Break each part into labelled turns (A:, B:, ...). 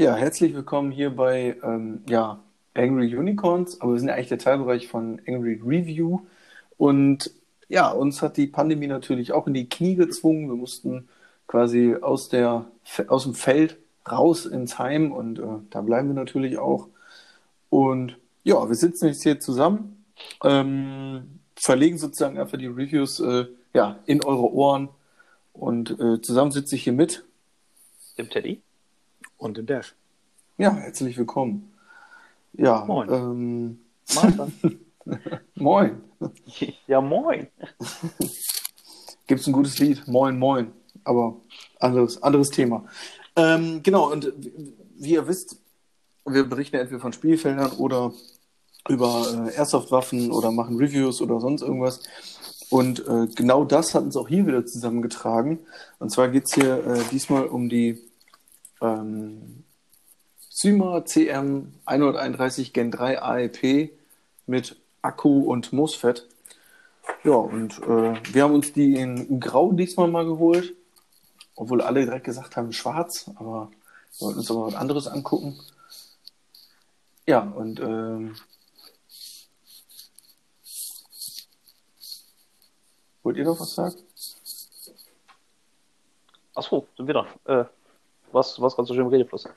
A: Ja, herzlich willkommen hier bei ähm, ja, Angry Unicorns, aber wir sind ja eigentlich der Teilbereich von Angry Review. Und ja, uns hat die Pandemie natürlich auch in die Knie gezwungen. Wir mussten quasi aus, der, aus dem Feld raus ins Heim und äh, da bleiben wir natürlich auch. Und ja, wir sitzen jetzt hier zusammen, ähm, verlegen sozusagen einfach die Reviews äh, ja, in eure Ohren und äh, zusammen sitze ich hier mit
B: dem Teddy
C: und dem Dash.
A: Ja, herzlich willkommen. Ja,
B: Moin.
A: Ähm, moin.
B: Ja, moin.
A: Gibt es ein gutes Lied? Moin, moin. Aber anderes, anderes Thema. Ähm, genau, und wie ihr wisst, wir berichten entweder von Spielfeldern oder über äh, Airsoft-Waffen oder machen Reviews oder sonst irgendwas. Und äh, genau das hat uns auch hier wieder zusammengetragen. Und zwar geht es hier äh, diesmal um die ähm, Syma CM 131 Gen 3 AEP mit Akku und MOSFET. Ja, und äh, wir haben uns die in Grau diesmal mal geholt. Obwohl alle direkt gesagt haben schwarz, aber wir wollten uns aber was anderes angucken. Ja, und ähm, wollt ihr noch was sagen?
B: Achso, sind wir da. Äh, was, was ganz so schön im Redefluss.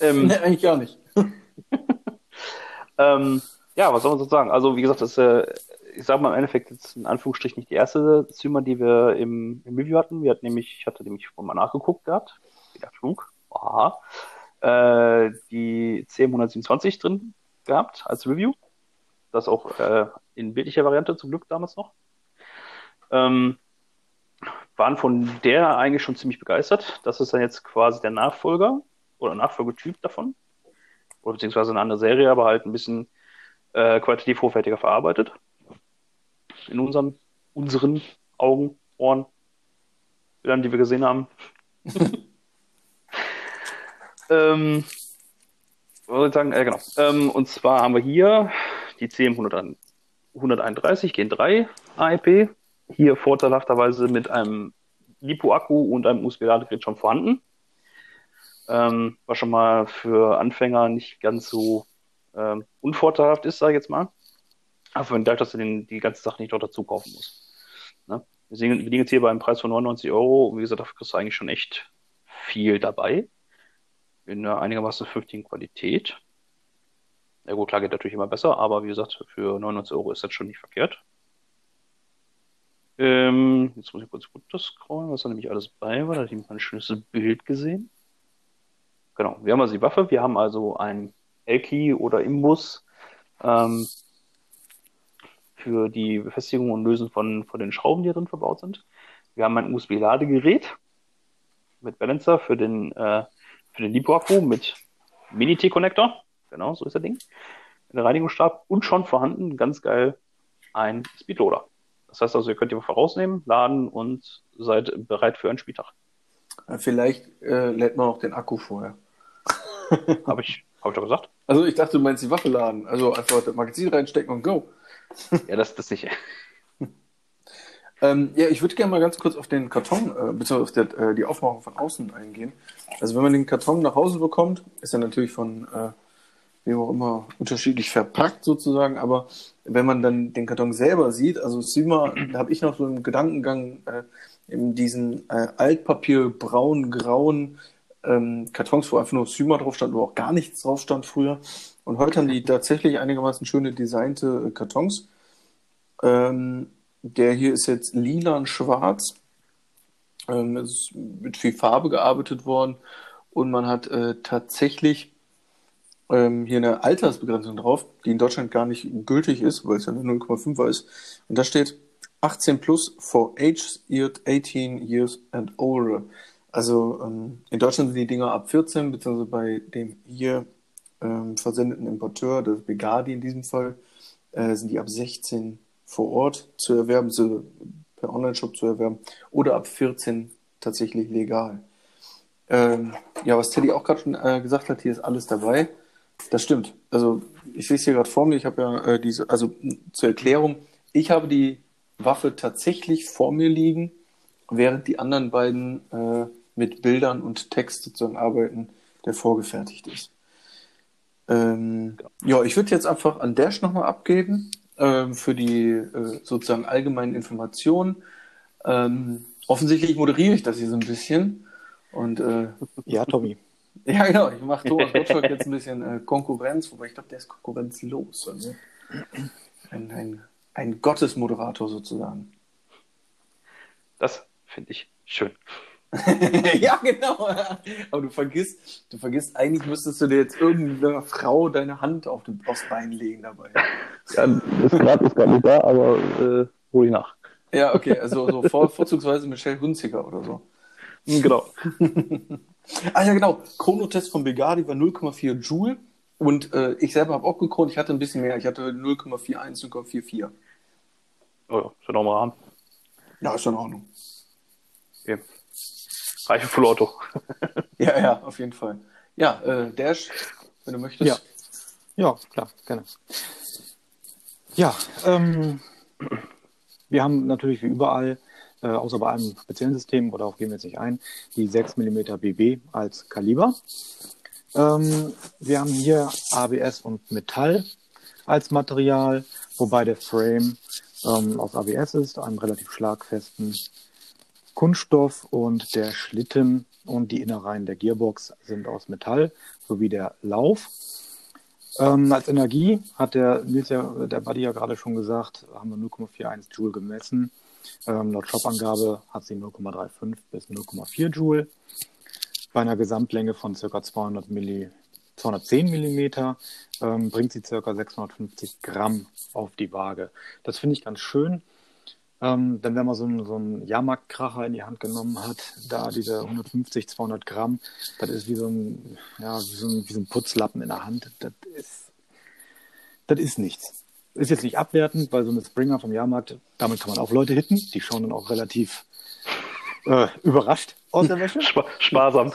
B: Ähm,
A: Nee, eigentlich gar nicht.
B: ähm, ja, was soll man so sagen? Also, wie gesagt, das ist, äh, ich sage mal im Endeffekt jetzt in Anführungsstrichen nicht die erste Streamer, die wir im, im Review hatten. Wir hatten nämlich, ich hatte nämlich mal nachgeguckt gehabt, wie der Flug, aha, äh, die CM127 drin gehabt als Review. Das auch äh, in bildlicher Variante zum Glück damals noch. Ähm, waren von der eigentlich schon ziemlich begeistert. Das ist dann jetzt quasi der Nachfolger oder Nachfolgetyp davon. Oder beziehungsweise eine andere Serie, aber halt ein bisschen äh, qualitativ hochwertiger verarbeitet. In unseren, unseren Augen, Ohren, Bildern, die wir gesehen haben. ähm, was soll ich sagen? Äh, genau. Ähm, und zwar haben wir hier die CM131 Gen 3 AEP. Hier vorteilhafterweise mit einem LiPo-Akku und einem USB-Ladegerät schon vorhanden. Ähm, was schon mal für Anfänger nicht ganz so ähm, unvorteilhaft ist, sage ich jetzt mal. Aber wenn dadurch, dass du den, die ganze Sache nicht noch dazu kaufen musst. Ne? Wir, wir liegen jetzt hier bei einem Preis von 99 Euro und wie gesagt, dafür kriegst du eigentlich schon echt viel dabei. In einer einigermaßen vernünftigen Qualität. Ja gut, klar geht natürlich immer besser, aber wie gesagt, für 99 Euro ist das schon nicht verkehrt. Ähm, jetzt muss ich kurz runter scrollen, was da nämlich alles bei war. Da habe ich ein schönes Bild gesehen. Genau, wir haben also die Waffe, wir haben also ein L-Key oder Imbus ähm, für die Befestigung und Lösen von, von den Schrauben, die drin verbaut sind. Wir haben ein USB-Ladegerät mit Balancer für den, äh, für den LiPo-Akku mit Mini-T-Connector. Genau, so ist der Ding. Ein Reinigungsstab und schon vorhanden, ganz geil, ein Speedloader. Das heißt also, ihr könnt die Waffe rausnehmen, laden und seid bereit für einen Spieltag.
A: Vielleicht äh, lädt man auch den Akku vorher.
B: Habe ich, hab ich doch gesagt?
A: Also ich dachte, du meinst die Waffe laden. Also einfach das Magazin reinstecken und go.
B: Ja, das das nicht.
A: Ähm, ja, ich würde gerne mal ganz kurz auf den Karton, äh, beziehungsweise auf der, äh, die Aufmachung von außen eingehen. Also wenn man den Karton nach Hause bekommt, ist er natürlich von äh, wie auch immer unterschiedlich verpackt sozusagen, aber wenn man dann den Karton selber sieht, also Sima, da habe ich noch so einen Gedankengang äh, in diesen äh, Altpapier braun grauen ähm, Kartons, wo einfach nur Syma drauf stand, wo auch gar nichts drauf stand früher. Und heute haben die tatsächlich einigermaßen schöne designte äh, Kartons. Ähm, der hier ist jetzt lila und schwarz. Ähm, es ist mit viel Farbe gearbeitet worden. Und man hat äh, tatsächlich ähm, hier eine Altersbegrenzung drauf, die in Deutschland gar nicht gültig ist, weil es ja nur 0,5er ist. Und da steht 18 plus for age 18 years and older. Also ähm, in Deutschland sind die Dinger ab 14, beziehungsweise bei dem hier ähm, versendeten Importeur, das Begadi in diesem Fall, äh, sind die ab 16 vor Ort zu erwerben, so per Online-Shop zu erwerben, oder ab 14 tatsächlich legal. Ähm, ja, was Teddy auch gerade schon äh, gesagt hat, hier ist alles dabei. Das stimmt. Also ich sehe es hier gerade vor mir. Ich habe ja äh, diese, also zur Erklärung, ich habe die Waffe tatsächlich vor mir liegen, während die anderen beiden äh, mit Bildern und Text sozusagen arbeiten, der vorgefertigt ist. Ähm, ja, ich würde jetzt einfach an Dash nochmal abgeben ähm, für die äh, sozusagen allgemeinen Informationen. Ähm, offensichtlich moderiere ich das hier so ein bisschen. Und, äh,
C: ja, Tommy.
A: Ja, genau. Ich mache Thomas Gottschalk jetzt ein bisschen äh, Konkurrenz, wobei ich glaube, der ist konkurrenzlos. Also ein, ein, ein Gottesmoderator sozusagen.
B: Das finde ich schön.
A: ja, genau. Aber du vergisst, du vergisst, eigentlich müsstest du dir jetzt irgendeiner Frau deine Hand auf den, aufs Bein legen dabei.
B: Ja, ist gerade ist grad nicht da, aber äh, hol ich nach.
A: Ja, okay, also so vor, vorzugsweise Michelle Hunziker oder so.
B: Genau.
A: ah ja, genau. Chronotest von Begadi war 0,4 Joule. Und äh, ich selber habe auch gekront, ich hatte ein bisschen mehr. Ich hatte 0,41, 0,44.
B: Oh ja, ist ja nochmal an.
A: Ja, ist schon in Ordnung.
B: Okay. Reiche Full Auto.
A: ja, ja, auf jeden Fall. Ja, äh, Dash, wenn du möchtest.
C: Ja, ja klar, gerne. Ja, ähm, wir haben natürlich wie überall, äh, außer bei einem speziellen System, oder auch gehen wir jetzt nicht ein, die 6 mm BB als Kaliber. Ähm, wir haben hier ABS und Metall als Material, wobei der Frame ähm, aus ABS ist, einem relativ schlagfesten Kunststoff und der Schlitten und die Innereien der Gearbox sind aus Metall, sowie der Lauf. Ähm, als Energie hat der der Buddy ja gerade schon gesagt, haben wir 0,41 Joule gemessen. Ähm, laut Shop-Angabe hat sie 0,35 bis 0,4 Joule. Bei einer Gesamtlänge von ca. 200 Milli, 210 Millimeter ähm, bringt sie ca. 650 Gramm auf die Waage. Das finde ich ganz schön. Ähm, denn wenn man so einen, so Jahrmarktkracher in die Hand genommen hat, da diese 150, 200 Gramm, das ist wie so ein, ja, wie so ein, wie so ein Putzlappen in der Hand. Das ist, das ist nichts. Ist jetzt nicht abwertend, weil so eine Springer vom Jahrmarkt, damit kann man auch Leute hitten. Die schauen dann auch relativ äh, überrascht aus der Wäsche.
B: Sp sparsam.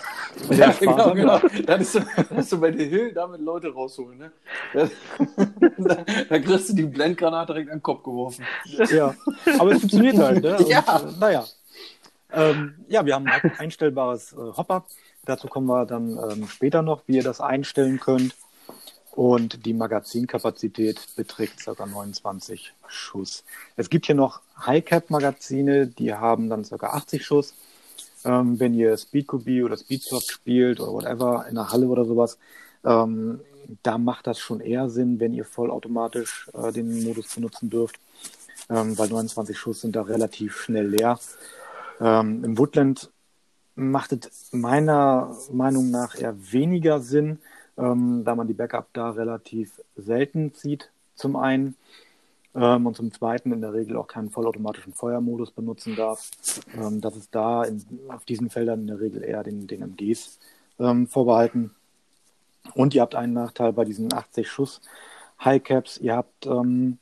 A: Ja, genau, genau. Dann ist so, du bei der Hill damit Leute rausholen. Ne? da, da kriegst du die Blendgranate direkt an den Kopf geworfen.
C: Ja, aber es funktioniert halt. Ne? Und,
A: Ja.
C: Äh, naja. Ähm, ja, wir haben ein einstellbares äh, Hopper. Dazu kommen wir dann ähm, später noch, wie ihr das einstellen könnt. Und die Magazinkapazität beträgt ca. 29 Schuss. Es gibt hier noch High-Cap-Magazine, die haben dann ca. 80 Schuss. Ähm, wenn ihr Speedcopy oder Speedsoft spielt oder whatever in der Halle oder sowas, ähm, da macht das schon eher Sinn, wenn ihr vollautomatisch äh, den Modus benutzen dürft, ähm, weil 29 Schuss sind da relativ schnell leer. Ähm, Im Woodland macht es meiner Meinung nach eher weniger Sinn, ähm, da man die Backup da relativ selten zieht, zum einen. Ähm, und zum Zweiten in der Regel auch keinen vollautomatischen Feuermodus benutzen darf. Ähm, das ist da in, auf diesen Feldern in der Regel eher den, den MGs ähm, vorbehalten. Und ihr habt einen Nachteil bei diesen 80 Schuss High Caps. Ihr habt ähm,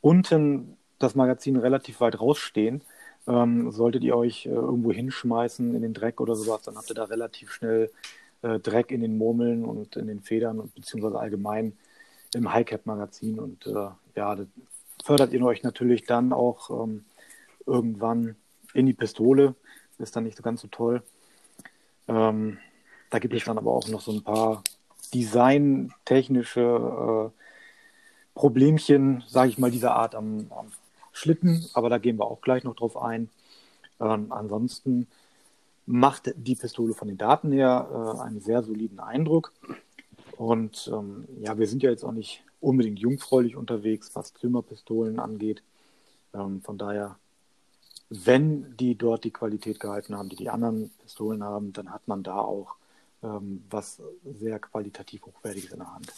C: unten das Magazin relativ weit rausstehen. Ähm, solltet ihr euch äh, irgendwo hinschmeißen in den Dreck oder sowas, dann habt ihr da relativ schnell äh, Dreck in den Murmeln und in den Federn und beziehungsweise allgemein im High Cap Magazin. Und äh, ja, das fördert ihr euch natürlich dann auch ähm, irgendwann in die Pistole. Ist dann nicht so ganz so toll. Ähm, da gibt es dann aber auch noch so ein paar designtechnische äh, Problemchen, sage ich mal, dieser Art am, am Schlitten, aber da gehen wir auch gleich noch drauf ein. Ähm, ansonsten macht die Pistole von den Daten her äh, einen sehr soliden Eindruck. Und ähm, ja, wir sind ja jetzt auch nicht unbedingt jungfräulich unterwegs, was Zimmerpistolen angeht. Ähm, von daher, wenn die dort die Qualität gehalten haben, die die anderen Pistolen haben, dann hat man da auch ähm, was sehr qualitativ hochwertiges in der Hand.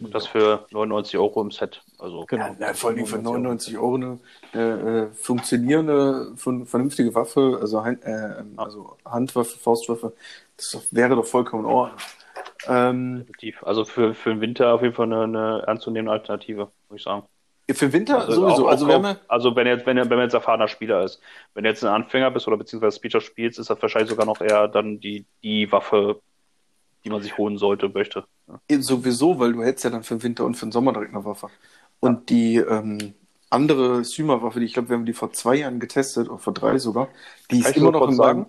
B: Und das für 99 Euro im Set. Also
C: Genau.
A: Ja, vor allem für 99 Euro eine äh, äh, funktionierende, fun vernünftige Waffe, also, Hand, äh, also Handwaffe, Faustwaffe, das wäre doch vollkommen in Ordnung. Ähm.
B: Also für, für den Winter auf jeden Fall eine, eine ernstzunehmende Alternative, würde ich sagen.
A: für Winter
B: Also,
A: sowieso.
B: auch,
A: also
B: auch,
A: haben ja,
B: also wenn jetzt, wenn, wenn man jetzt erfahrener Spieler ist. Wenn du jetzt ein Anfänger bist oder beziehungsweise Speecher spielst, ist das wahrscheinlich sogar noch eher dann die, die Waffe, die man sich holen sollte, möchte. Ja.
A: sowieso, weil du hättest ja dann für den Winter und für den Sommer direkt eine Waffe. Und die ähm, andere Syma-Waffe, die ich glaube, wir haben die vor zwei Jahren getestet, oder vor drei sogar, die
B: Kann
A: ist immer noch
B: sagen?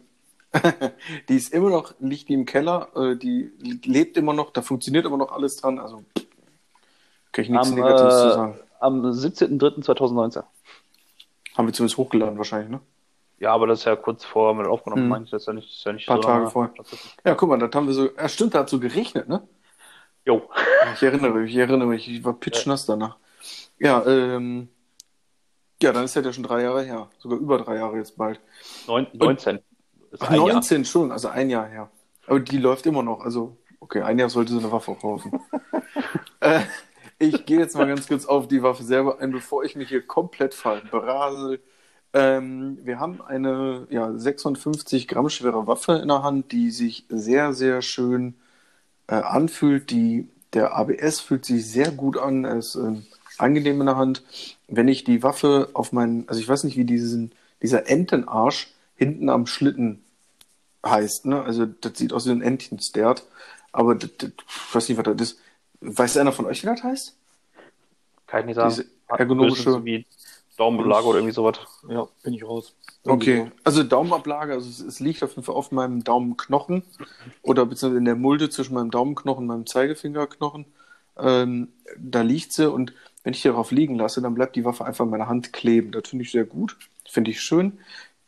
A: meinem, die ist immer noch, liegt die im Keller, äh, die lebt immer noch, da funktioniert immer noch alles dran. Also kann ich nichts
B: Am,
A: Negatives zu
B: äh,
A: sagen.
B: Am 17.03.2019.
A: Haben wir zumindest hochgeladen wahrscheinlich, ne?
B: Ja, aber das ist ja kurz vor mit aufgenommen,
A: Mhm.
B: meine ich. Das ist ja nicht, das ist ja nicht
A: Paar
B: so
A: Tage vorher. Ja, guck mal, das haben wir so. Ja, stimmt, da hat so geregnet, ne?
B: Jo.
A: Ja, Ich erinnere mich, ich erinnere mich, ich war pitchnass danach. Ja, ähm, ja, dann ist das ja schon drei Jahre her. Sogar über drei Jahre jetzt bald.
B: Neun, 19. Ist
A: Ach,
B: ein Jahr.
A: 19 schon, also ein Jahr her. Aber die läuft immer noch. Also, okay, ein Jahr sollte so eine Waffe auch laufen. äh, ich gehe jetzt mal ganz kurz auf die Waffe selber ein, bevor ich mich hier komplett verbrasel. Ähm, wir haben eine ja, 56 Gramm schwere Waffe in der Hand, die sich sehr, sehr schön äh, anfühlt. Die, der ABS fühlt sich sehr gut an, er ist ähm, angenehm in der Hand. Wenn ich die Waffe auf meinen, also ich weiß nicht, wie diesen, dieser Entenarsch hinten am Schlitten heißt, ne? Also das sieht aus wie ein Entenstert, aber das, das, ich weiß nicht, was das ist. Weiß einer von euch, wie das heißt?
B: Kann ich nicht sagen.
A: Diese ergonomische-
B: Wie Daumenbelag oder irgendwie sowas.
C: Ja, bin ich raus.
A: Okay, also Daumenablage, also es, es liegt auf jeden Fall auf meinem Daumenknochen oder beziehungsweise in der Mulde zwischen meinem Daumenknochen und meinem Zeigefingerknochen. Ähm, da liegt sie und wenn ich die darauf liegen lasse, dann bleibt die Waffe einfach in meiner Hand kleben. Das finde ich sehr gut, finde ich schön.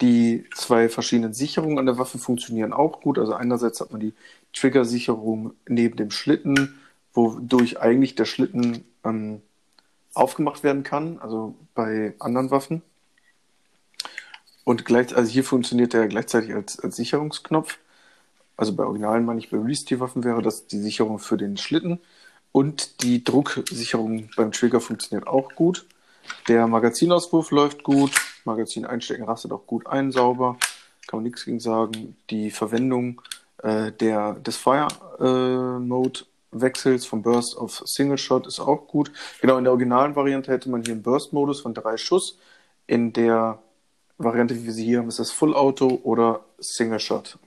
A: Die zwei verschiedenen Sicherungen an der Waffe funktionieren auch gut. Also einerseits hat man die Triggersicherung neben dem Schlitten, wodurch eigentlich der Schlitten ähm, aufgemacht werden kann, also bei anderen Waffen. Und gleich, also hier funktioniert der gleichzeitig als, als Sicherungsknopf. Also bei Originalen, meine ich, bei Release-Waffen wäre das die Sicherung für den Schlitten. Und die Drucksicherung beim Trigger funktioniert auch gut. Der Magazinauswurf läuft gut. Magazin einstecken rastet auch gut ein, sauber. Kann man nichts gegen sagen. Die Verwendung äh, der, des Fire-Mode-Wechsels vom Burst auf Single Shot ist auch gut. Genau, in der originalen Variante hätte man hier einen Burst-Modus von drei Schuss. In der Variante, wie wir sie hier haben, ist das Full Auto oder Single Shot.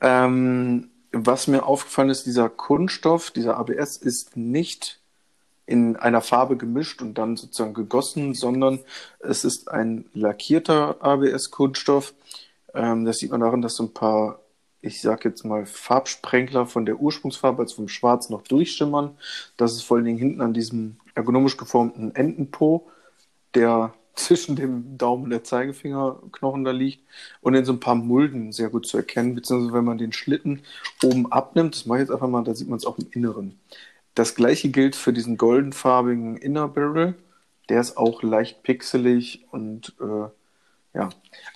A: Ähm, was mir aufgefallen ist, dieser Kunststoff, dieser ABS ist nicht in einer Farbe gemischt und dann sozusagen gegossen, sondern es ist ein lackierter ABS-Kunststoff. Ähm, das sieht man daran, dass so ein paar, ich sag jetzt mal, Farbsprenkler von der Ursprungsfarbe, also vom Schwarz, noch durchschimmern. Das ist vor allen Dingen hinten an diesem ergonomisch geformten Entenpo, der zwischen dem Daumen und der Zeigefingerknochen da liegt und in so ein paar Mulden sehr gut zu erkennen, beziehungsweise wenn man den Schlitten oben abnimmt, das mache ich jetzt einfach mal, da sieht man es auch im Inneren. Das gleiche gilt für diesen goldenfarbigen Inner Barrel, der ist auch leicht pixelig und äh, ja,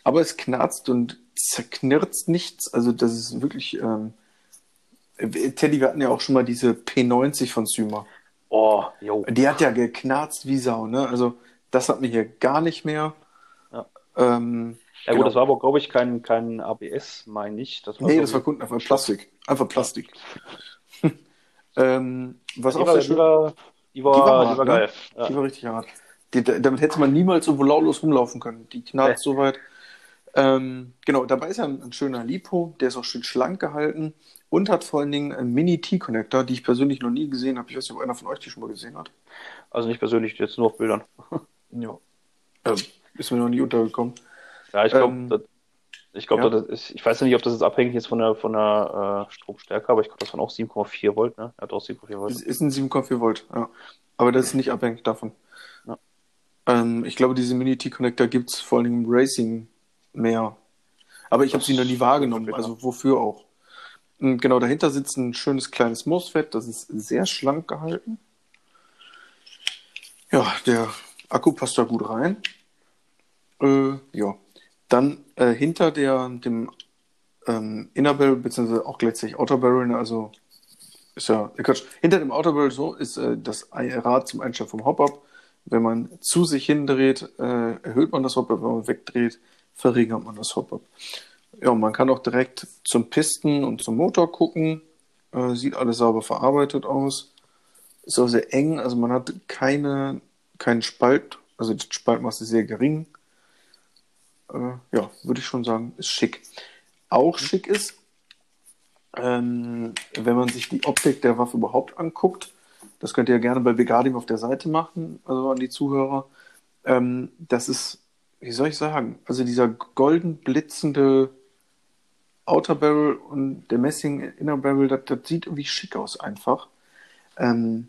A: aber es knarzt und zerknirzt nichts, also das ist wirklich ähm, Teddy, wir hatten ja auch schon mal diese P90 von Syma.
B: Oh, jo.
A: Die hat ja geknarzt wie Sau, ne? Also das hat mir hier gar nicht mehr.
B: Ja.
A: Ähm,
B: Ja gut,
A: genau.
B: das war aber, glaube ich, kein, kein ABS, meine ich. Das war,
A: Nee, das war Kunden einfach Plastik. Einfach Plastik. ähm, was
B: Die
A: auch
B: war,
A: sehr
B: die
A: schön
B: war, die war,
A: Die war
B: die
A: hart,
B: war
A: ne?
B: geil. Ja.
A: Die war richtig hart. Die, da- damit hätte man niemals so lautlos rumlaufen können. Die knallt
B: Nee.
A: so weit. Ähm, genau, dabei ist ja ein, ein schöner Lipo, der ist auch schön schlank gehalten und hat vor allen Dingen einen Mini-T-Connector, die ich persönlich noch nie gesehen habe. Ich weiß nicht, ob einer von euch die schon mal gesehen hat.
B: Also nicht persönlich, jetzt nur auf Bildern.
A: Ja. Ähm, ist mir noch nie untergekommen.
B: Ja, ich glaube,
A: Ähm,
B: ich glaube,
A: ja.
B: das ist, ich weiß nicht, ob das jetzt abhängig ist von der, von der äh, Stromstärke, aber ich glaube, das waren auch 7,4 Volt, ne? Er hat auch 7,4 Volt.
A: Es ist ein 7,4 Volt, ja. Aber das ist nicht abhängig davon.
B: Ja.
A: Ähm, ich glaube, diese Mini-T-Connector gibt es vor allem im Racing mehr. Aber ich habe sie noch nie wahrgenommen, also wofür auch. Und genau dahinter sitzt ein schönes kleines MOSFET, das ist sehr schlank gehalten. Ja, der Akku passt da gut rein. Äh, ja. Dann äh, hinter der, dem ähm, Inner Barrel, beziehungsweise auch gleichzeitig Outer Barrel, ne, also ist ja, äh, Quatsch, hinter dem Outer Barrel so ist äh, das Rad zum Einstellen vom Hop-Up. Wenn man zu sich hindreht, äh, erhöht man das Hop-Up, wenn man wegdreht, verringert man das Hop-Up. Ja, man kann auch direkt zum Pisten und zum Motor gucken. Äh, sieht alles sauber verarbeitet aus. Ist auch sehr eng, also man hat keine, keinen Spalt, also das Spaltmaß ist sehr gering. Äh, ja, würde ich schon sagen, ist schick. Auch schick ist, ähm, wenn man sich die Optik der Waffe überhaupt anguckt, das könnt ihr ja gerne bei Begardim auf der Seite machen, also an die Zuhörer. Ähm, das ist, wie soll ich sagen, also dieser golden blitzende Outer Barrel und der Messing Inner Barrel, das, das sieht irgendwie schick aus einfach. Ähm,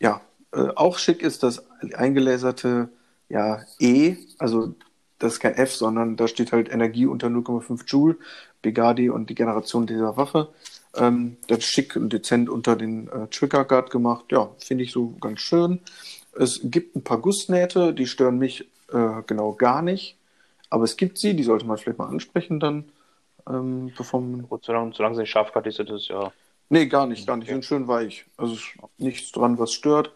A: ja, äh, auch schick ist das eingelaserte ja, E, also das ist kein F, sondern da steht halt Energie unter 0,5 Joule, Bigadi und die Generation dieser Waffe. Ähm, das ist schick und dezent unter den äh, Trigger Guard gemacht. Ja, finde ich so ganz schön. Es gibt ein paar Gussnähte, die stören mich äh, genau gar nicht. Aber es gibt sie, die sollte man vielleicht mal ansprechen dann, ähm, bevor man.
B: Gut, solange, solange sie nicht scharf ist, ist es ja.
A: Nee, gar nicht, gar nicht. Die sind schön weich. Also nichts dran, was stört.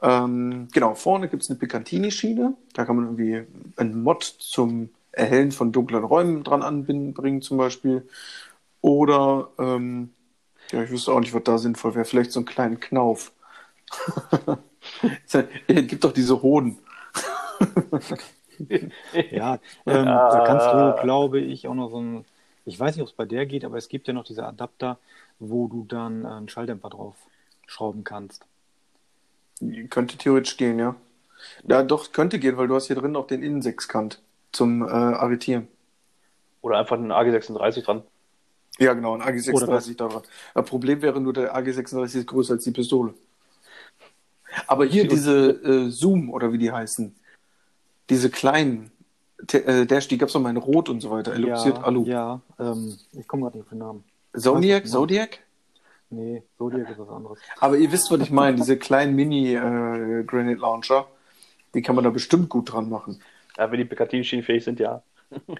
A: Ähm, genau, vorne gibt es eine Picantini-Schiene. Da kann man irgendwie ein Mod zum Erhellen von dunklen Räumen dran anbringen, zum Beispiel. Oder, ähm, ja, ich wüsste auch nicht, was da sinnvoll wäre. Vielleicht so einen kleinen Knauf. es gibt doch diese Hoden.
C: ja, ähm, da kannst du, glaube ich, auch noch so ein, ich weiß nicht, ob es bei der geht, aber es gibt ja noch diese Adapter, wo du dann einen Schalldämpfer drauf schrauben kannst.
A: Könnte theoretisch gehen, ja. Ja, doch, könnte gehen, weil du hast hier drin auch den Innensechskant zum äh, Arretieren.
B: Oder einfach einen AG36 dran.
A: Ja, genau, ein AG36 da dran. Das Problem wäre nur, der AG36 ist größer als die Pistole. Aber hier diese äh, Zoom oder wie die heißen, diese kleinen, äh, Dash, die gab es noch mal in Rot und so weiter,
C: eluxiert ja, Alu. Ja, ähm, ich komme gerade nicht auf den Namen.
A: Zodiac? Zodiac?
C: Nee, Zodiac ist was anderes.
A: Aber ihr wisst, was ich meine, diese kleinen Mini-Granite äh, Launcher, die kann man da bestimmt gut dran machen.
B: Ja, wenn die Picatinny-Schienen fähig sind, ja.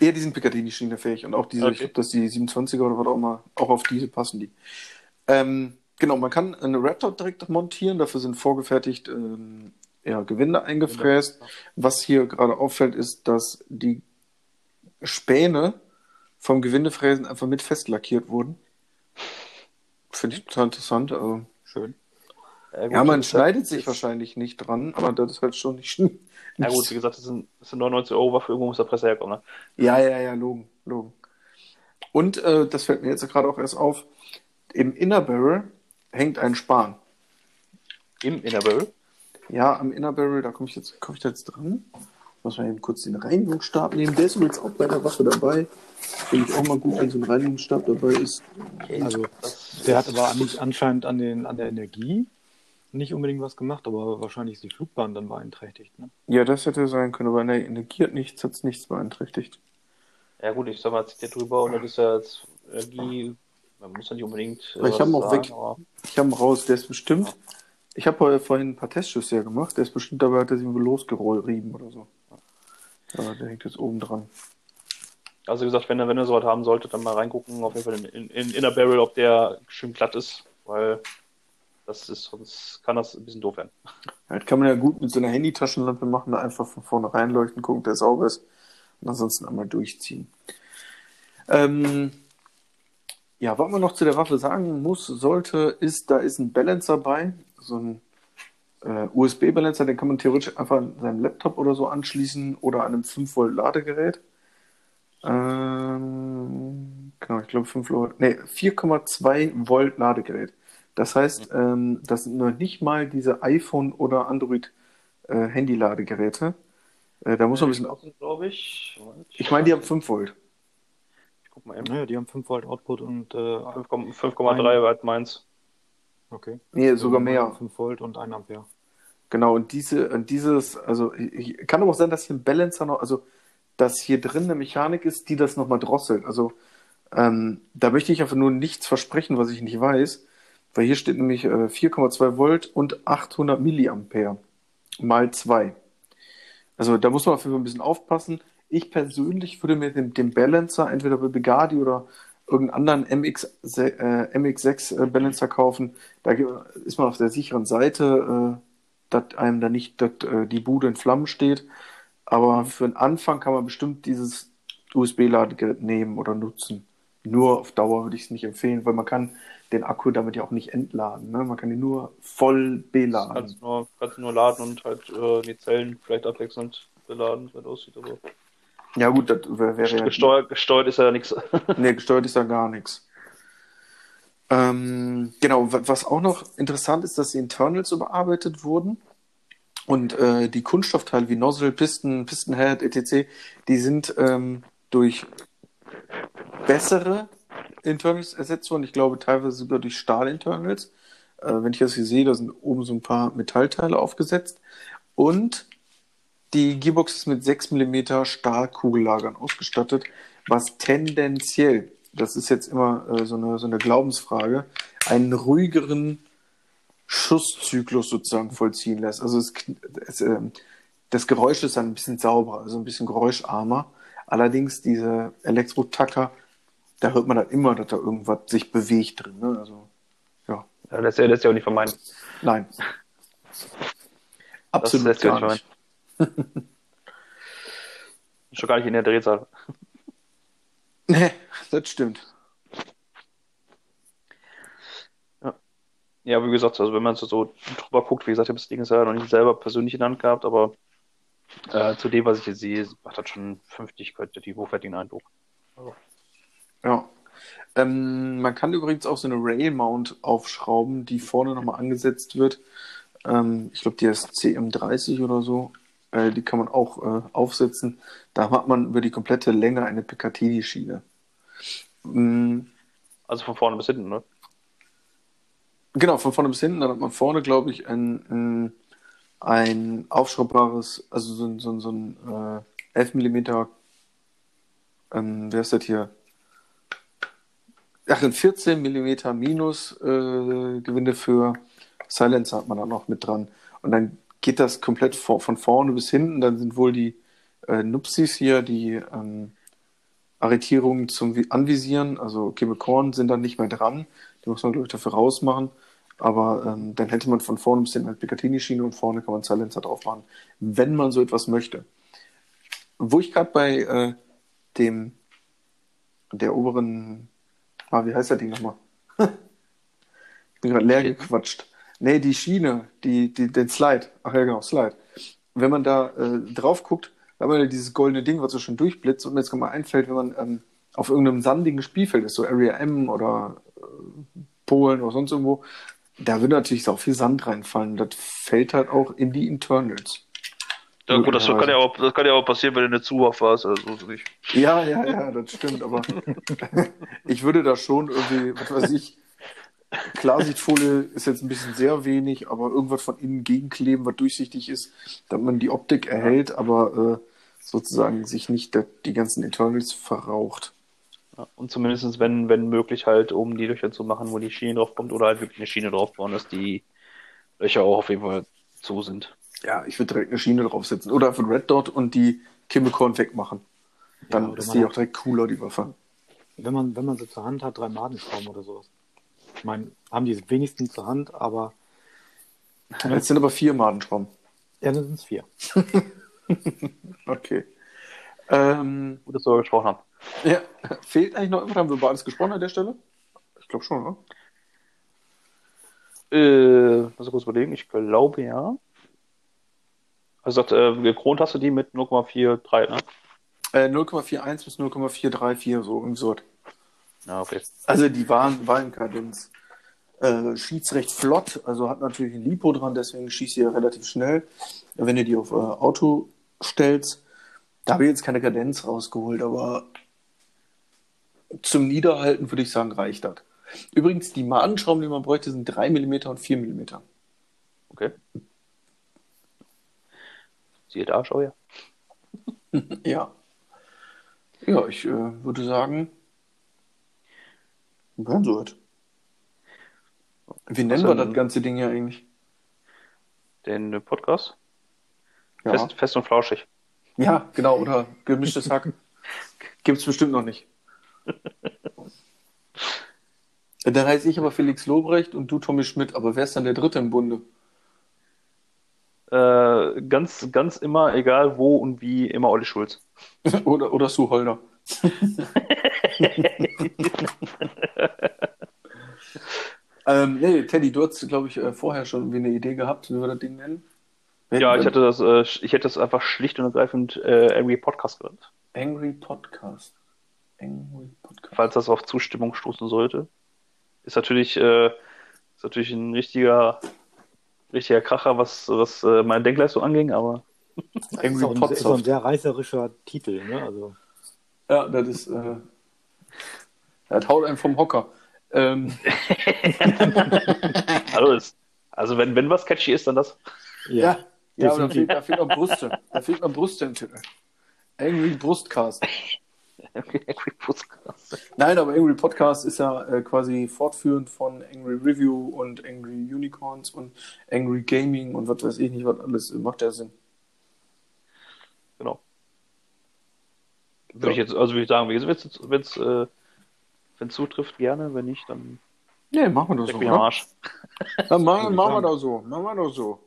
A: ja, die sind Picatinny-Schiene fähig und auch diese, okay. ich glaube, dass die 27er oder was auch immer, auch auf diese passen die. Ähm, genau, man kann eine Red Dot direkt montieren, dafür sind vorgefertigt ähm, ja, Gewinde eingefräst. Was hier gerade auffällt, ist, dass die Späne vom Gewindefräsen einfach mit festlackiert wurden. Finde ich total interessant. Also, Schön. Ja, gut, ja man schneidet sich wahrscheinlich nicht dran, aber das ist halt schon nicht.
B: nicht ja gut, wie gesagt, das sind, das sind 99 Euro Waffe, irgendwo muss der Presse herkommen. Ne?
A: Ja, ja, ja, logen, logen. Und äh, das fällt mir jetzt gerade auch erst auf, im Inner Barrel hängt ein Span.
B: Im Inner Barrel?
A: Ja, am Inner Barrel, da komme ich jetzt, komme ich da jetzt dran. Muss man eben kurz den Reinigungsstab nehmen. Der ist übrigens auch bei der Waffe dabei. Finde ich auch mal gut, wenn so ein Reinigungsstab dabei ist.
C: Also, der hat aber nicht anscheinend an, den, an der Energie nicht unbedingt was gemacht, aber wahrscheinlich ist die Flugbahn dann beeinträchtigt. Ne?
A: Ja, das hätte sein können, aber an der Energie hat nichts, hat nichts beeinträchtigt.
B: Ja gut, ich sag mal, zieht der drüber und dann ist ja jetzt Energie, man muss ja nicht unbedingt.
A: Äh, ich habe auch weg, aber... ich habe raus, der ist bestimmt. Ja. Ich habe vorhin ein paar Testschüsse ja gemacht, der ist bestimmt dabei, hat er sich losgerieben oder so. Ja, der hängt jetzt oben dran.
B: Also wie gesagt, wenn wenn ihr sowas haben solltet, dann mal reingucken, auf jeden Fall in, in, in Inner Barrel, ob der schön glatt ist, weil das ist, sonst kann das ein bisschen doof werden.
A: Ja, das kann man ja gut mit so einer Handytaschenlampe machen, da einfach von vorne reinleuchten, gucken, der sauber ist und ansonsten einmal durchziehen. Ähm, ja, was man noch zu der Waffe sagen muss, sollte, ist, da ist ein Balancer bei, so ein äh, USB-Balancer, den kann man theoretisch einfach an seinem Laptop oder so anschließen oder an einem 5-Volt-Ladegerät. Ähm, genau, ich glaube 5 Volt, nee, 4,2 Volt Ladegerät. Das heißt, ähm, das sind nur nicht mal diese iPhone- oder Android-Handy-Ladegeräte. Äh, da muss man ein bisschen.
B: glaube ich.
A: Ich meine, die haben 5 Volt.
C: Guck mal eben. Naja, die haben 5 Volt Output und. Äh,
B: 5,3 Watt meins.
A: Okay. Nee, sogar mehr.
C: 5 Volt und 1 Ampere.
A: Genau, und diese, und dieses, also ich, kann aber auch sein, dass hier ein Balancer noch, also dass hier drin eine Mechanik ist, die das nochmal drosselt. Also ähm, da möchte ich einfach nur nichts versprechen, was ich nicht weiß, weil hier steht nämlich äh, 4,2 Volt und 800 Milliampere mal 2. Also da muss man auf jeden Fall ein bisschen aufpassen. Ich persönlich würde mir den, den Balancer entweder bei Begadi oder irgendeinen anderen MX, äh, MX6 äh, Balancer kaufen. Da ist man auf der sicheren Seite, äh, dass einem da nicht dass, äh, die Bude in Flammen steht. Aber für den Anfang kann man bestimmt dieses USB-Ladegerät nehmen oder nutzen. Nur auf Dauer würde ich es nicht empfehlen, weil man kann den Akku damit ja auch nicht entladen. Ne? Man kann ihn nur voll beladen.
B: Kannst nur, kannst nur laden und halt äh, die Zellen vielleicht abwechselnd beladen, das aussieht. Aber
A: ja gut, das wäre
B: ja... Gesteuert, gesteuert ist ja nichts.
A: nee, gesteuert ist ja gar nichts. Ähm, genau, was auch noch interessant ist, dass die Internals überarbeitet wurden. Und äh, die Kunststoffteile wie Nozzle, Pisten, Pistenhead, etc., die sind ähm, durch bessere Internals ersetzt worden. Ich glaube teilweise sogar durch Stahl-Internals. Äh, wenn ich das hier sehe, da sind oben so ein paar Metallteile aufgesetzt. Und die Gearbox ist mit 6 mm Stahlkugellagern ausgestattet, was tendenziell, das ist jetzt immer äh, so, eine, so eine Glaubensfrage, einen ruhigeren Schusszyklus sozusagen vollziehen lässt. Also es, es, äh, das Geräusch ist dann ein bisschen sauberer, also ein bisschen geräuscharmer. Allerdings diese Elektro-Tacker, da hört man dann immer, dass da irgendwas sich bewegt drin. Ne? Also, ja.
B: ja das, lässt sich auch nicht vermeiden.
A: Nein. Absolut
B: das
A: gar nicht.
B: Schon gar nicht in der Drehzahl.
A: Nee, das stimmt.
B: Ja. ja, wie gesagt, also wenn man so, so drüber guckt, wie gesagt, ich habe das Ding ja noch nicht selber persönlich in der Hand gehabt, aber äh, zu dem, was ich jetzt sehe, macht das schon 50 qualitativ hochwertigen Eindruck. Also.
A: Ja. Ähm, man kann übrigens auch so eine Rail-Mount aufschrauben, die vorne nochmal angesetzt wird. Ähm, ich glaube, die ist CM30 oder so. Äh, die kann man auch äh, aufsetzen. Da hat man über die komplette Länge eine Picatinny-Schiene.
B: Mhm. Also von vorne bis hinten, ne?
A: Genau, von vorne bis hinten. Dann hat man vorne, glaube ich, ein, ein, ein aufschraubbares, also so, so, so ein äh, 11 mm, ähm, wer ist das hier? Ach, ein 14 mm Minus äh, Gewinde für Silencer hat man dann noch mit dran. Und dann geht das komplett vor, von vorne bis hinten. Dann sind wohl die äh, Nupsis hier, die ähm, Arretierungen zum Anvisieren, also Chemikorn sind dann nicht mehr dran. Die muss man, glaube ich, dafür rausmachen. Aber ähm, dann hätte man von vorne bis hinten halt Picatinny-Schiene und vorne kann man Silencer drauf machen, wenn man so etwas möchte. Wo ich gerade bei äh, dem der oberen, ah, wie heißt der Ding nochmal? ich bin gerade leer gequatscht. Nee, die Schiene, die, die, den Slide. Ach ja, genau, Slide. Wenn man da äh, drauf guckt, da haben wir ja dieses goldene Ding, was so schön durchblitzt und mir jetzt mal einfällt, wenn man ähm, auf irgendeinem sandigen Spielfeld ist, so Area M oder äh, Polen oder sonst irgendwo, da würde natürlich auch viel Sand reinfallen. Das fällt halt auch in die Internals.
B: Ja, gut, das kann ja, auch, das kann ja auch passieren, wenn du eine Zuwurf hast. Also nicht.
A: Ja, ja, ja, das stimmt. Aber ich würde da schon irgendwie, was weiß ich, Klarsichtfolie ist jetzt ein bisschen sehr wenig, aber irgendwas von innen gegenkleben, was durchsichtig ist, damit man die Optik erhält, aber äh, sozusagen sich nicht der, die ganzen Internals verraucht.
B: Ja, und zumindest, wenn, wenn möglich, halt, um die Löcher zu machen, wo die Schiene drauf kommt, oder halt wirklich eine Schiene drauf bauen, dass die Löcher auch auf jeden Fall zu sind.
A: Ja, ich würde direkt eine Schiene draufsetzen. Oder von Red Dot und die Chemicorn wegmachen. Dann ja, ist die auch direkt cooler, die Waffe.
C: Wenn man, wenn man sie zur Hand hat, drei Madenschrauben oder sowas. Ich meine, haben die wenigstens zur Hand, aber.
A: Jetzt sind aber vier Madenschrauben.
C: Ja, dann sind es vier.
A: okay. Ähm,
B: Gut, dass wir gesprochen haben.
A: Ja, fehlt eigentlich noch irgendwas? Haben wir über alles gesprochen an der Stelle? Ich glaube schon, oder?
B: Äh, muss ich kurz überlegen. Ich glaube ja. Also sagt, äh, gekront hast du die mit 0,43, ne?
A: Äh, 0,41 bis 0,434, so irgendwie so.
B: Ja, okay.
A: Also die waren, waren Kadenz. Äh, schießt recht flott, also hat natürlich ein Lipo dran, deswegen schießt sie ja relativ schnell. Wenn du die auf äh, Auto stellst, da habe ich jetzt keine Kadenz rausgeholt, aber zum Niederhalten würde ich sagen, reicht das. Übrigens, die Madenschrauben, die man bräuchte, sind 3 mm und 4 mm.
B: Okay. Siehe da, schau her.
A: ja. Ja, ich äh, würde sagen, Hören so. Wie nennen wir das ganze Ding ja eigentlich?
B: Den Podcast?
A: Ja.
B: Fest, fest und flauschig.
A: Ja, genau, oder gemischtes Hack. Gibt es bestimmt noch nicht. Dann heiße ich aber Felix Lobrecht und du Tommy Schmidt, aber wer ist dann der Dritte im Bunde?
B: Äh, ganz, ganz immer, egal wo und wie, immer Olli Schulz.
A: oder, oder Sue Holder. ähm, nee, Teddy, du hast, glaube ich, äh, vorher schon eine Idee gehabt, wie wir das Ding nennen.
B: Ja, ich hätte das, äh, ich hätte das einfach schlicht und ergreifend äh, Angry Podcast genannt.
A: Angry Podcast. Angry
B: Podcast. Falls das auf Zustimmung stoßen sollte. Ist natürlich, äh, ist natürlich ein richtiger, richtiger Kracher, was, was äh, meine Denkleistung anging, aber.
C: Angry Podcast. Ist auch ein sehr reißerischer Titel, ne? Also.
A: Ja, das ist, äh, Das haut einen vom Hocker. Ähm,
B: Also, ist, also wenn, wenn was catchy ist, dann das.
A: ja, ja, aber da fehlt, da fehlt noch Brüste. Da fehlt noch Brüste im Titel. Angry Brustcast. Nein, aber Angry Podcast ist ja äh, quasi fortführend von Angry Review und Angry Unicorns und Angry Gaming und was weiß ich nicht, was alles äh, macht ja Sinn.
B: Genau. Würde ich jetzt, also würde ich sagen, wenn es wenn's, äh, wenn's zutrifft, gerne. Wenn nicht, dann
A: Nee, machen wir doch
B: leck
A: so.
B: mich am? Arsch.
A: Dann machen, machen wir doch so. Machen wir doch so.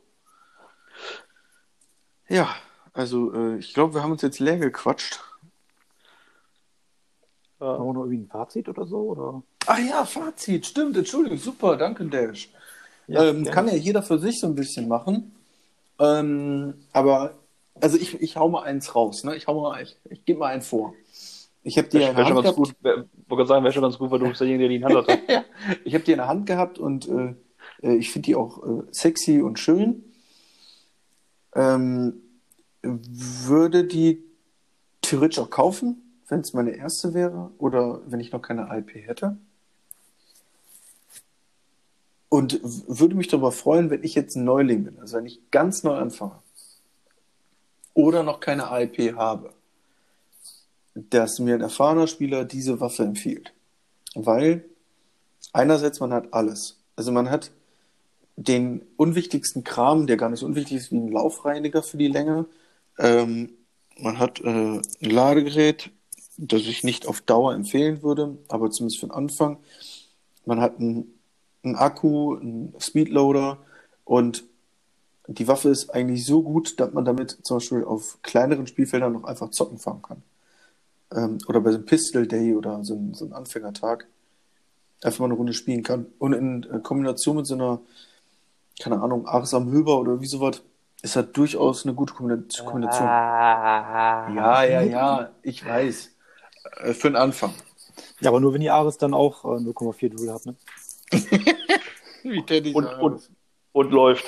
A: Ja, also äh, ich glaube, wir haben uns jetzt leer gequatscht.
B: Ja.
C: Haben wir noch irgendwie ein Fazit oder so? Oder?
A: Ach ja, Fazit, stimmt, Entschuldigung, super, danke Dash.
C: Ja,
A: ähm, kann ja jeder für sich so ein bisschen machen. Ähm, aber, also ich, ich hau mal eins raus, ne? Ich hau mal, ich, ich gebe mal einen vor. Ich habe dir
B: Wäre
A: in der
B: wär
A: Hand
B: ganz
A: gehabt,
B: gut. Wär, wollte sagen, wäre schon ganz gut, weil du bist derjenige, der die in Hand hatte.
A: ja, ich habe die in der Hand gehabt und äh, äh, ich finde die auch äh, sexy und schön. Ähm, würde die theoretisch auch kaufen, wenn es meine erste wäre oder wenn ich noch keine IP hätte. Und würde mich darüber freuen, wenn ich jetzt ein Neuling bin, also wenn ich ganz neu anfange oder noch keine IP habe, dass mir ein erfahrener Spieler diese Waffe empfiehlt. Weil einerseits man hat alles. Also man hat den unwichtigsten Kram, der gar nicht so unwichtig ist wie ein Laufreiniger für die Länge. Ähm, man hat äh, ein Ladegerät, das ich nicht auf Dauer empfehlen würde, aber zumindest für den Anfang. Man hat einen, einen Akku, einen Speedloader und die Waffe ist eigentlich so gut, dass man damit zum Beispiel auf kleineren Spielfeldern noch einfach zocken fahren kann. Ähm, oder bei so einem Pistol Day oder so einem, so einem Anfängertag einfach mal eine Runde spielen kann. Und in äh, Kombination mit so einer, keine Ahnung, Ares am Höber oder wie sowas, ist das durchaus eine gute Kombina- Kombination. Ja, ja, ja, ich weiß. Äh, für den Anfang.
C: Ja, aber nur wenn die Ares dann auch äh, 0,4 Joule hat, ne?
A: Wie Teddy
B: Und, und, und läuft.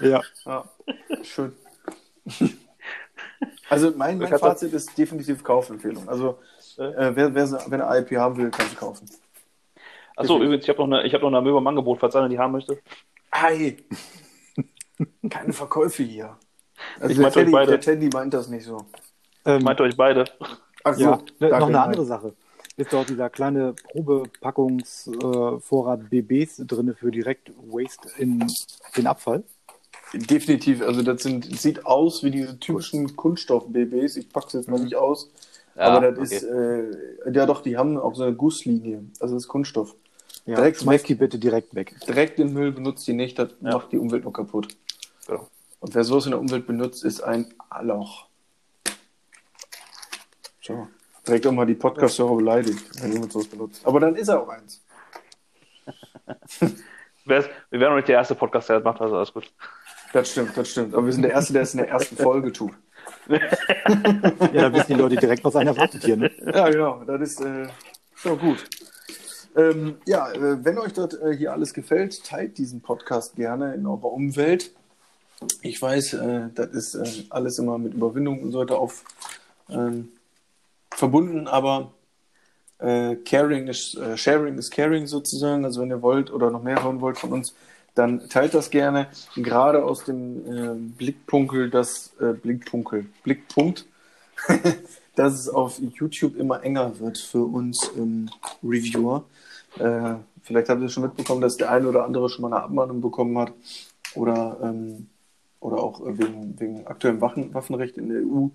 C: Ja.
A: Ja, schön. Also mein, mein
B: Ich
A: Fazit ist definitiv Kaufempfehlung. Also äh, wer, wer, wer eine IP haben will, kann sie kaufen.
B: Achso, übrigens, ich habe noch eine, ich habe noch eine Möwe im Angebot, falls einer die haben möchte.
A: Ei! Keine Verkäufe hier. Also
B: Ich
A: der,
B: meinte euch
A: Teddy,
B: beide.
A: der Teddy meint das nicht so.
C: Ähm,
B: Meint euch beide.
A: Ach
C: ja, ne, noch eine andere Sache. Ist dort dieser kleine Probepackungsvorrat äh, Vorrat BBs drin für direkt Waste in den Abfall?
A: Definitiv. Also das sind, sieht aus wie diese typischen Kunststoff-BBs. Ich pack's jetzt mal nicht aus.
B: Ja,
A: aber das
B: okay.
A: ist, äh, ja doch, die haben auch so eine Gusslinie. Also das ist Kunststoff.
C: Ja,
A: Direkt
C: schmeißt die bitte direkt weg.
A: Direkt in den Müll benutzt die nicht, das
B: Ja.
A: macht die Umwelt nur kaputt.
B: Genau.
A: Und wer sowas in der Umwelt benutzt, ist ein Loch. So. Direkt auch mal die Podcast-Hörer beleidigt, wenn jemand sowas benutzt. Aber dann ist er auch eins.
B: Wir wären noch nicht der erste Podcast, der das macht, also alles gut.
A: Das stimmt, das stimmt. Aber wir sind der Erste, der es in der ersten Folge tut.
C: Ja, da wissen die Leute direkt, was einer erwartet hier. Ne?
A: Ja, genau. Das ist äh, schon gut. Ähm, ja, äh, wenn euch dort äh, hier alles gefällt, teilt diesen Podcast gerne in eurer Umwelt. Ich weiß, äh, das ist äh, alles immer mit Überwindung und so weiter auf ähm, verbunden, aber äh, Caring ist, Sharing ist Caring sozusagen. Also wenn ihr wollt oder noch mehr hören wollt von uns, dann teilt das gerne. Gerade aus dem äh, Blickpunkel, das äh, Blickpunkel, Blickpunkt, dass es auf YouTube immer enger wird für uns ähm, Reviewer. Äh, vielleicht habt ihr schon mitbekommen, dass der eine oder andere schon mal eine Abmahnung bekommen hat oder, ähm, oder auch äh, wegen, wegen aktuellem Waffen, Waffenrecht in der EU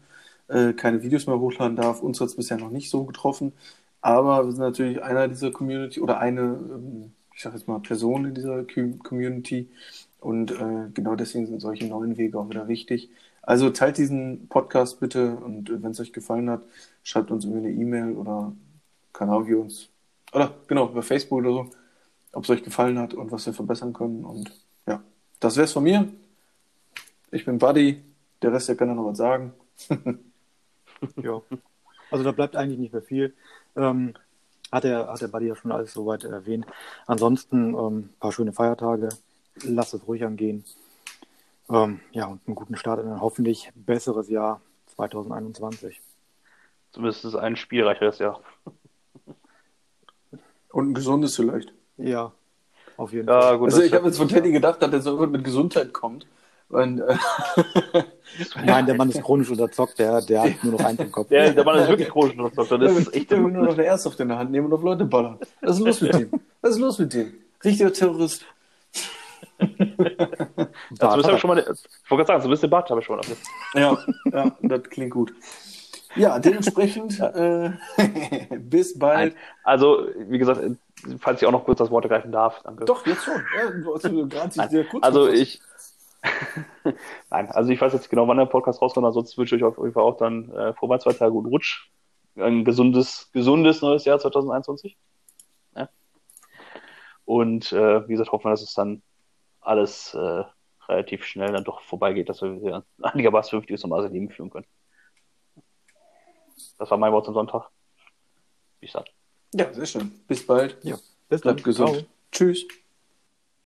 A: äh, keine Videos mehr hochladen darf. Uns hat es bisher noch nicht so getroffen, aber wir sind natürlich einer dieser Community oder eine, ähm, ich sag jetzt mal, Person in dieser Community und äh, genau deswegen sind solche neuen Wege auch wieder wichtig. Also teilt diesen Podcast bitte und äh, wenn es euch gefallen hat, schreibt uns irgendwie eine E-Mail oder keine Ahnung, wie uns, oder genau, über Facebook oder so, ob es euch gefallen hat und was wir verbessern können. Und ja, das wär's von mir. Ich bin Buddy, der Rest, der kann ja noch was sagen.
C: Ja. Also da bleibt eigentlich nicht mehr viel. Ähm, hat der, hat der Buddy ja schon alles soweit erwähnt. Ansonsten ähm, paar schöne Feiertage. Lasst es ruhig angehen. Ähm, ja, und einen guten Start in ein hoffentlich besseres Jahr 2021.
B: Zumindest ist ein spielreicheres Jahr.
A: Und ein gesundes vielleicht.
C: Ja, auf jeden
B: Ja,
C: Fall.
B: gut.
A: Also ich habe jetzt von Teddy gedacht, dass er so irgendwas mit Gesundheit kommt. Und, äh,
C: Nein, der Mann ist chronisch unterzockt, der, der hat nur noch eins im Kopf.
B: Der, der Mann ist wirklich chronisch unterzockt. Das ist echt
A: der will nur noch eine Airsoft in der Hand nehmen und auf Leute ballern. Was ist los mit dem? Was ist los mit dem? Richtiger Terrorist.
B: Also, das hab ich schon mal, ich wollte gerade sagen, so ein bisschen Bart habe ich schon. mal.
A: Ja, ja, das klingt gut. Ja, dementsprechend äh, bis bald.
B: Also, wie gesagt, falls ich auch noch kurz das Wort ergreifen darf, danke.
A: Doch, jetzt schon. Ja, du hast ja gerade sich
B: Nein,
A: sehr kurz
B: also ich. Nein, also ich weiß jetzt genau, wann der Podcast rauskommt, ansonsten wünsche ich euch auf jeden Fall auch dann äh, frohe Weihnachtsfeiertage, guten Rutsch. Ein gesundes, gesundes neues Jahr 2021. Ja. Und äh, wie gesagt, hoffen wir, dass es dann alles äh, relativ schnell dann doch vorbeigeht, dass wir wieder ein einigermaßen vernünftiges normales Leben führen können. Das war mein Wort zum Sonntag. Wie gesagt.
A: Ja, sehr schön. Bis bald.
C: Ja, bis dann.
A: Bleibt gesund.
C: Ciao.
A: Tschüss.